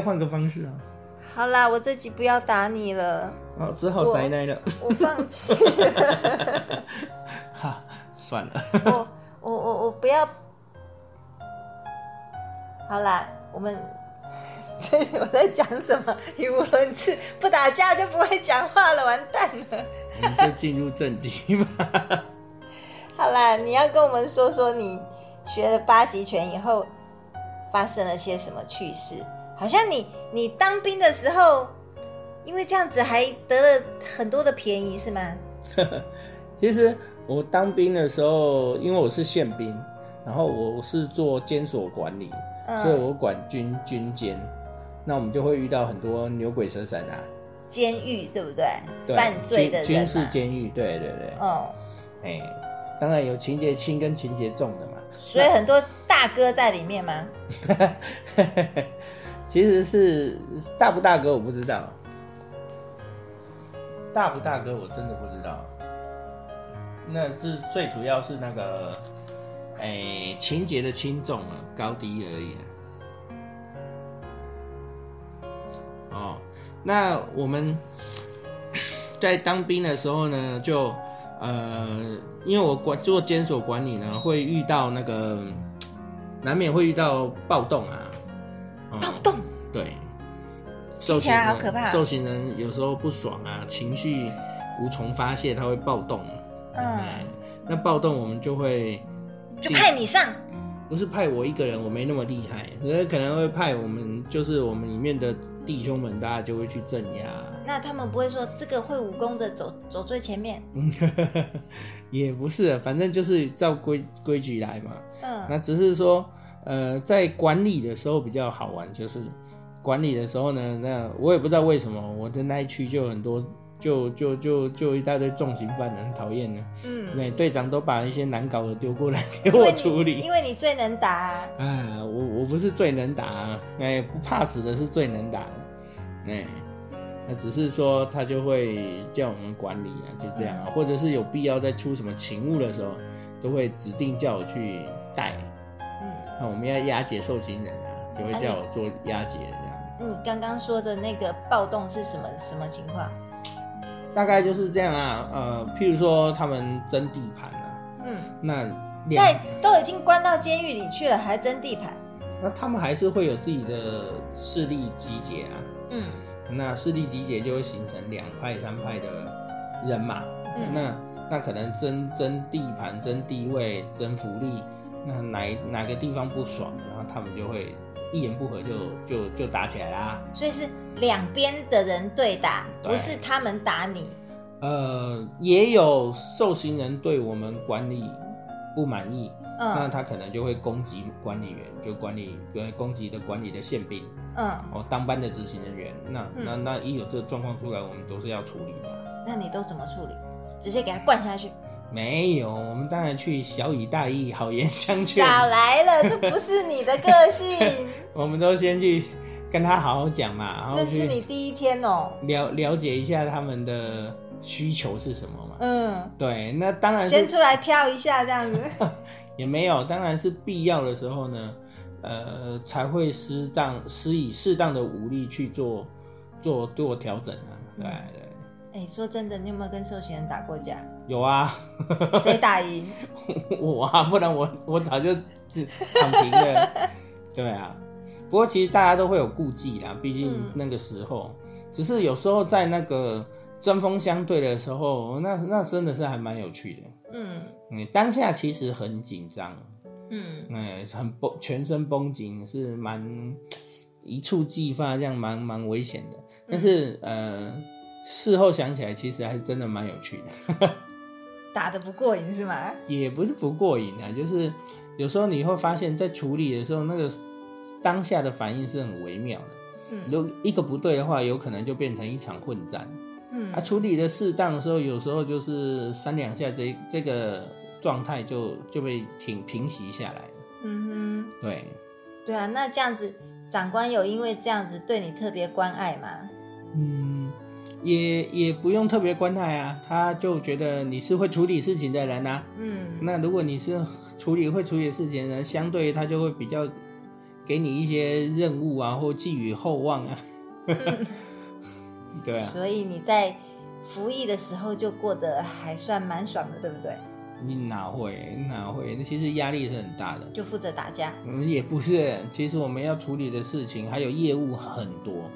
换个方式啊。好啦，我这集不要打你了，哦，只好塞奶了。我放弃了。哈，算了。我我我我不要。好啦，我们 这我在讲什么？语无伦次，不打架就不会讲话了，完蛋了。我们就进入正题吧。好啦，你要跟我们说说你学了八极拳以后发生了些什么趣事？好像你你当兵的时候，因为这样子还得了很多的便宜，是吗？其实我当兵的时候，因为我是宪兵，然后我是做监所管理，所以我管军军监，那我们就会遇到很多牛鬼蛇神啊。监狱对不对？对，犯罪的人。军事监狱，对对对。哦，哎，当然有情节轻跟情节重的嘛。所以很多大哥在里面吗？其实是大不大哥我不知道，大不大哥我真的不知道。那是最主要是那个，哎，情节的轻重啊，高低而已。哦，那我们在当兵的时候呢，就呃，因为我管做监所管理呢，会遇到那个难免会遇到暴动啊。暴动，听起来好可怕。受刑人有时候不爽啊，情绪无从发泄，他会暴动。嗯，那暴动我们就会就派你上，不是派我一个人，我没那么厉害，所以可能会派我们，就是我们里面的弟兄们，大家就会去镇压。那他们不会说这个会武功的走走最前面？也不是，反正就是照规规矩来嘛。嗯，那只是说。呃，在管理的时候比较好玩，就是管理的时候呢，那我也不知道为什么我的那一区就很多，就就就就一大堆重刑犯，很讨厌的。嗯，那队长都把一些难搞的丢过来 给我处理，因为你最能打啊。哎，我我不是最能打，啊哎，不怕死的是最能打的。哎，那只是说他就会叫我们管理啊，就这样啊，或者是有必要在出什么勤务的时候，都会指定叫我去带。嗯那我们要押解受刑人啊，就会叫我做押解这样。嗯，刚刚说的那个暴动是什么什么情况？大概就是这样啊，呃，譬如说他们争地盘啊，嗯，那在都已经关到监狱里去了，还争地盘？那他们还是会有自己的势力集结啊，嗯，那势力集结就会形成两派三派的人马，嗯，那那可能争争地盘、争地位、争福利。那哪哪个地方不爽，然后他们就会一言不合就就就打起来啦。所以是两边的人对打，不是他们打你。呃，也有受刑人对我们管理不满意，那他可能就会攻击管理员，就管理对攻击的管理的宪兵，嗯，哦，当班的执行人员。那那那一有这个状况出来，我们都是要处理的。那你都怎么处理？直接给他灌下去。没有，我们当然去小以大义，好言相劝。少来了，这不是你的个性。我们都先去跟他好好讲嘛，然后是你第一天哦，了了解一下他们的需求是什么嘛。嗯，对，那当然先出来跳一下这样子。也没有，当然是必要的时候呢，呃，才会适当施以适当的武力去做做做调整啊，对对。哎，说真的，你有没有跟受刑人打过架？有啊，谁打赢？我啊，不然我我早就躺平了。对啊，不过其实大家都会有顾忌啦，毕竟那个时候，只是有时候在那个针锋相对的时候，那那真的是还蛮有趣的。嗯，你当下其实很紧张，嗯，哎，很绷，全身绷紧，是蛮 一触即发，这样蛮蛮危险的。但是呃。事后想起来，其实还是真的蛮有趣的。打的不过瘾是吗？也不是不过瘾啊，就是有时候你会发现，在处理的时候，那个当下的反应是很微妙的。嗯，如一个不对的话，有可能就变成一场混战。嗯，啊，处理的适当的时候，有时候就是三两下，这这个状态就就被挺平息下来嗯哼，对，对啊，那这样子，长官有因为这样子对你特别关爱吗？嗯。也也不用特别关爱啊，他就觉得你是会处理事情的人呐。嗯，那如果你是处理会处理事情的人，相对他就会比较给你一些任务啊，或寄予厚望啊。对啊，所以你在服役的时候就过得还算蛮爽的，对不对？你哪会哪会？那其实压力是很大的。就负责打架？嗯，也不是。其实我们要处理的事情还有业务很多，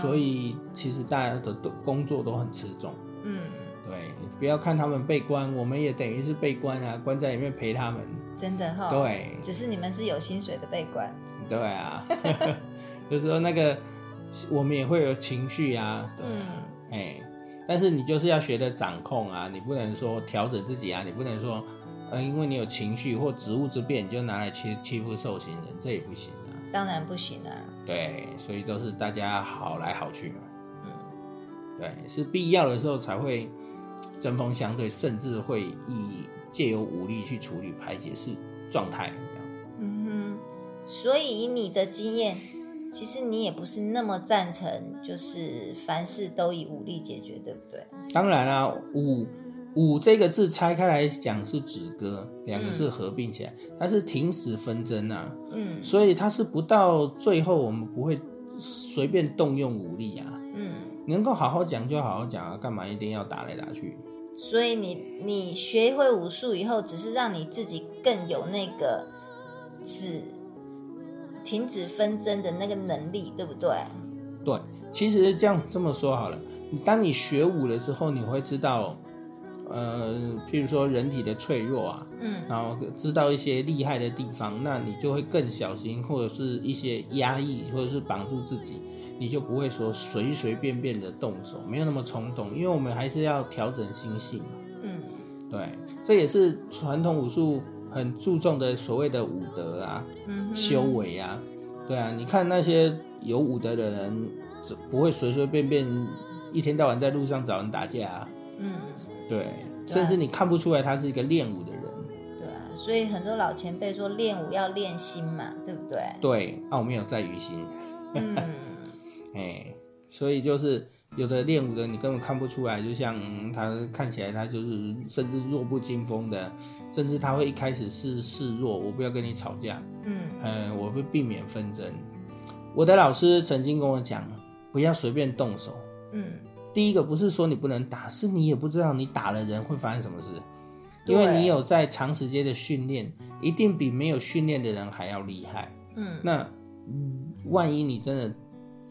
所以其实大家的都工作都很吃重。嗯，对。不要看他们被关，我们也等于是被关啊，关在里面陪他们。真的哈。对。只是你们是有薪水的被关。对啊。就是说那个，我们也会有情绪啊。嗯。哎。但是你就是要学的掌控啊，你不能说调整自己啊，你不能说，呃，因为你有情绪或职务之便，你就拿来欺欺负受刑人，这也不行啊。当然不行啊。对，所以都是大家好来好去嘛。嗯，对，是必要的时候才会针锋相对，甚至会以借由武力去处理排解式状态这样。嗯哼，所以以你的经验。其实你也不是那么赞成，就是凡事都以武力解决，对不对？当然啦，武武这个字拆开来讲是止戈，两个字合并起来，它是停止纷争啊。嗯，所以它是不到最后，我们不会随便动用武力啊。嗯，能够好好讲就好好讲啊，干嘛一定要打来打去？所以你你学会武术以后，只是让你自己更有那个止。停止纷争的那个能力，对不对？对，其实这样这么说好了，当你学武了之后，你会知道，呃，譬如说人体的脆弱啊，嗯，然后知道一些厉害的地方，那你就会更小心，或者是一些压抑，或者是绑住自己，你就不会说随随便便的动手，没有那么冲动，因为我们还是要调整心性嘛。嗯，对，这也是传统武术。很注重的所谓的武德啊，嗯修为啊，对啊，你看那些有武德的人，不会随随便便一天到晚在路上找人打架啊。嗯，对，甚至你看不出来他是一个练武的人。对啊，所以很多老前辈说练武要练心嘛，对不对？对，奥妙在于心。嗯，哎，所以就是。有的练武的你根本看不出来，就像他看起来他就是甚至弱不禁风的，甚至他会一开始是示弱，我不要跟你吵架，嗯，呃，我会避免纷争。我的老师曾经跟我讲，不要随便动手，嗯，第一个不是说你不能打，是你也不知道你打了人会发生什么事，因为你有在长时间的训练，一定比没有训练的人还要厉害，嗯，那万一你真的。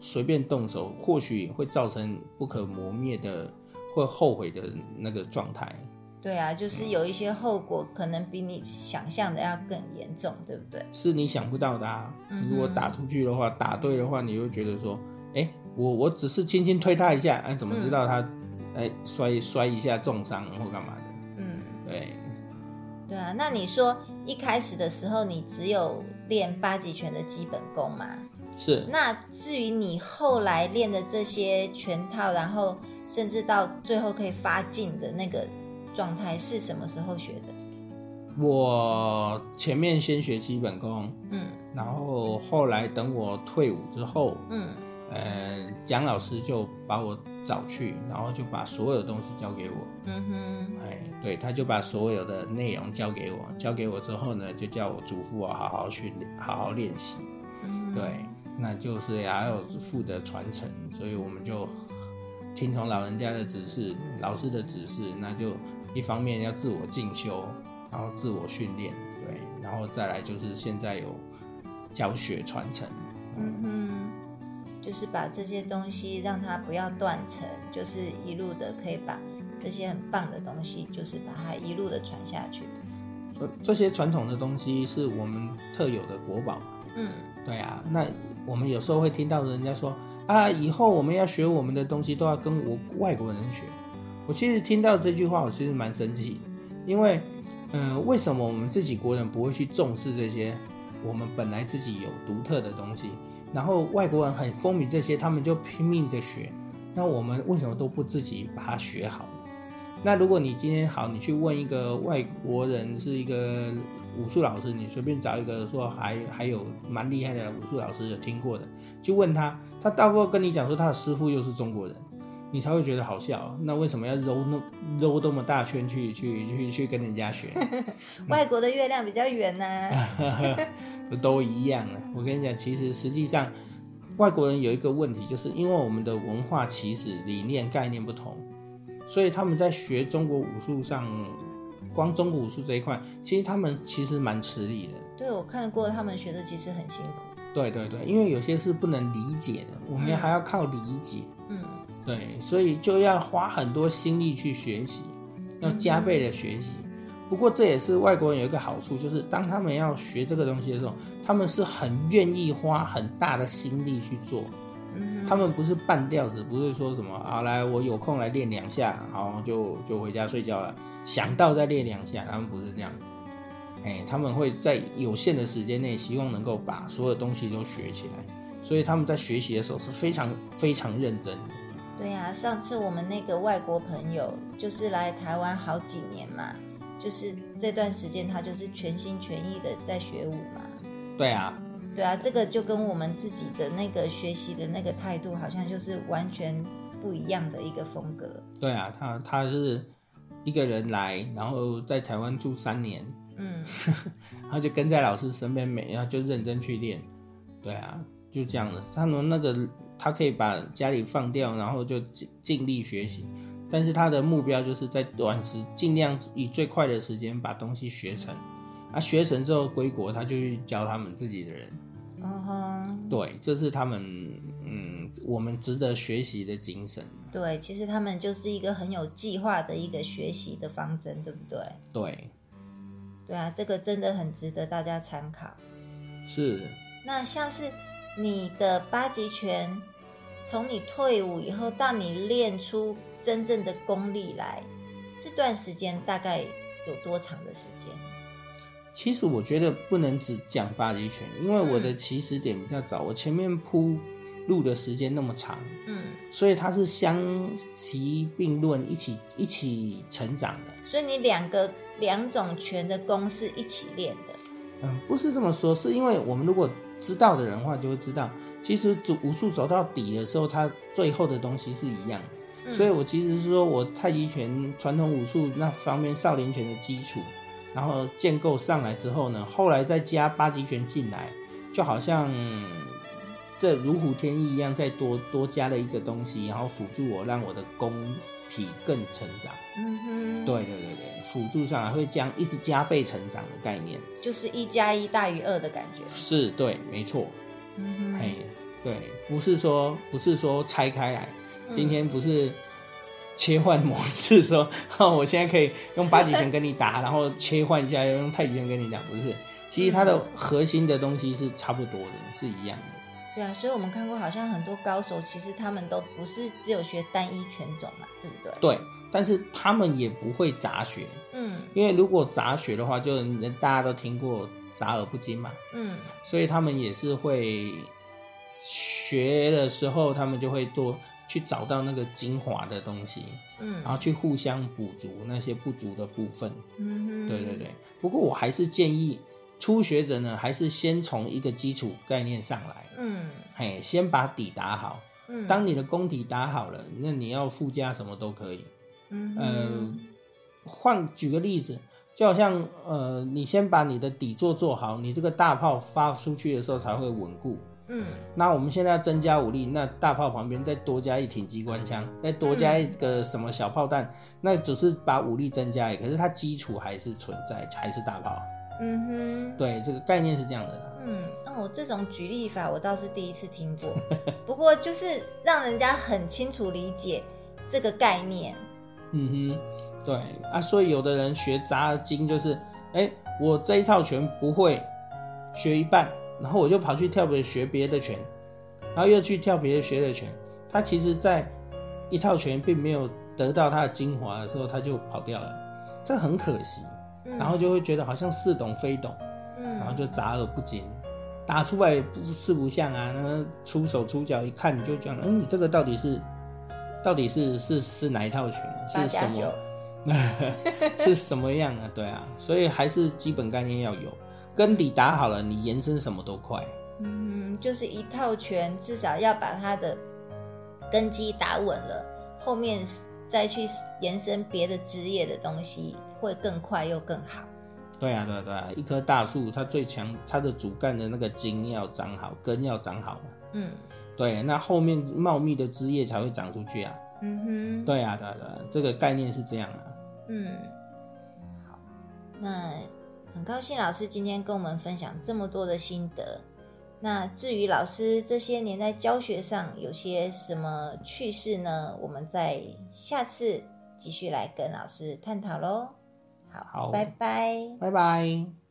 随便动手，或许会造成不可磨灭的或后悔的那个状态。对啊，就是有一些后果，可能比你想象的要更严重，对不对？是你想不到的啊！如果打出去的话，打对的话，你会觉得说，哎，我我只是轻轻推他一下，哎，怎么知道他，哎，摔摔一下重伤或干嘛的？嗯，对。对啊，那你说一开始的时候，你只有练八极拳的基本功嘛？是，那至于你后来练的这些拳套，然后甚至到最后可以发劲的那个状态，是什么时候学的？我前面先学基本功，嗯，然后后来等我退伍之后，嗯，呃，蒋老师就把我找去，然后就把所有的东西交给我，嗯哼，哎，对，他就把所有的内容交给我，交给我之后呢，就叫我嘱咐我好好训练，好好练习，对。那就是要有负责传承，所以我们就听从老人家的指示、老师的指示，那就一方面要自我进修，然后自我训练，对，然后再来就是现在有教学传承，嗯哼，就是把这些东西让它不要断层，就是一路的可以把这些很棒的东西，就是把它一路的传下去。这这些传统的东西是我们特有的国宝，嗯，对啊，那。我们有时候会听到人家说啊，以后我们要学我们的东西都要跟我外国人学。我其实听到这句话，我其实蛮生气的，因为，嗯，为什么我们自己国人不会去重视这些我们本来自己有独特的东西，然后外国人很风靡这些，他们就拼命的学，那我们为什么都不自己把它学好？那如果你今天好，你去问一个外国人是一个。武术老师，你随便找一个说还还有蛮厉害的武术老师有听过的，就问他，他大部分跟你讲说他的师傅又是中国人，你才会觉得好笑。那为什么要揉那揉这么大圈去去去去跟人家学？外国的月亮比较圆呢、都一样啊。我跟你讲，其实实际上外国人有一个问题，就是因为我们的文化起始理念概念不同，所以他们在学中国武术上，光中国武术这一块，其实他们其实蛮吃力的。对，我看过他们学的其实很辛苦。对对对，因为有些是不能理解的，我们还要靠理解。嗯，对，所以就要花很多心力去学习，要加倍的学习。不过这也是外国人有一个好处，就是当他们要学这个东西的时候，他们是很愿意花很大的心力去做。嗯他们不是半吊子，不是说什么啊，来我有空来练两下，好就就回家睡觉了，想到再练两下，他们不是这样。哎，他们会在有限的时间内，希望能够把所有东西都学起来，所以他们在学习的时候是非常非常认真的。对呀、上次我们那个外国朋友就是来台湾好几年嘛，就是这段时间他就是全心全意的在学舞嘛。对啊，对啊，这个就跟我们自己的那个学习的那个态度，好像就是完全不一样的一个风格。对啊，他他是一个人来，然后在台湾住三年，嗯，然后就跟在老师身边，每然后就认真去练。对啊，就这样的。他们那个他可以把家里放掉，然后就尽尽力学习，但是他的目标就是在短时尽量以最快的时间把东西学成。啊，学成之后归国，他就去教他们自己的人。嗯哼，对，这是他们嗯我们值得学习的精神。对，其实他们就是一个很有计划的一个学习的方针，对不对？对，对啊，这个真的很值得大家参考。是。那像是你的八极拳，从你退伍以后到你练出真正的功力来，这段时间大概有多长的时间？其实我觉得不能只讲八极拳，因为我的起始点比较早，我前面铺路的时间那么长，嗯，所以它是相提并论，一起一起成长的。所以你两个两种拳的功是一起练的。嗯，不是这么说，是因为我们如果知道的人的话，就会知道，其实走武术走到底的时候，它最后的东西是一样的。所以我其实是说我太极拳传统武术那方面少林拳的基础，然后建构上来之后呢，后来再加八极拳进来，就好像这如虎添翼一样，再多多加了一个东西，然后辅助我，让我的功体更成长。嗯哼，对对对对，辅助上来会将一直加倍成长的概念。就是一加一大于二的感觉。是对，没错。嗯哼，嘿，对，不是说不是说拆开来，今天不是切换模式说，哦，我现在可以用八极拳跟你打，然后切换一下用太极拳跟你打，不是，其实它的核心的东西是差不多的，是一样的。对啊，所以我们看过，好像很多高手其实他们都不是只有学单一拳种嘛，对不对？对，但是他们也不会杂学，嗯因为如果杂学的话，就大家都听过杂而不精嘛，嗯所以他们也是会学的时候，他们就会多去找到那个精华的东西，嗯然嗯后去互相补足那些不足的部分。嗯哼，对对对，不过我还是建议初学者呢，还是先从一个基础概念上来，嗯嘿，先把底打好。嗯，当你的功底打好了，那你要附加什么都可以。嗯呃，换举个例子，就好像呃，你先把你的底座做好，你这个大炮发出去的时候才会稳固。嗯那我们现在要增加武力，那大炮旁边再多加一挺机关枪，再多加一个什么小炮弹，那只是把武力增加可是它基础还是存在，还是大炮。嗯哼。对，这个概念是这样的啦。嗯，哦，这种举例法我倒是第一次听过，不过就是让人家很清楚理解这个概念。嗯哼，对啊，所以有的人学杂经就是，哎，我这一套拳不会，学一半，然后我就跑去跳别学别的拳，然后又去跳别的学的拳，他其实在一套拳并没有得到他的精华的时候，他就跑掉了，这很可惜，嗯然后就会觉得好像似懂非懂，嗯，然后就杂而不精。打出来不四不像啊，那个出手出脚一看你就讲，嗯，你这个到底是，到底是是是哪一套拳？是什么？是什么样啊？对啊，所以还是基本概念要有，根底打好了，你延伸什么都快。嗯，就是一套拳至少要把它的根基打稳了，后面再去延伸别的枝叶的东西，会更快又更好。对啊，对啊，对啊，一棵大树它最强，它的主干的那个茎要长好，根要长好嘛。嗯，对，那后面茂密的枝叶才会长出去啊。嗯哼，对啊，对啊，对啊，这个概念是这样啊。嗯，好，那很高兴老师今天跟我们分享这么多的心得。那至于老师这些年在教学上有些什么趣事呢？我们在下次继续来跟老师探讨喽。好，好拜拜。拜拜。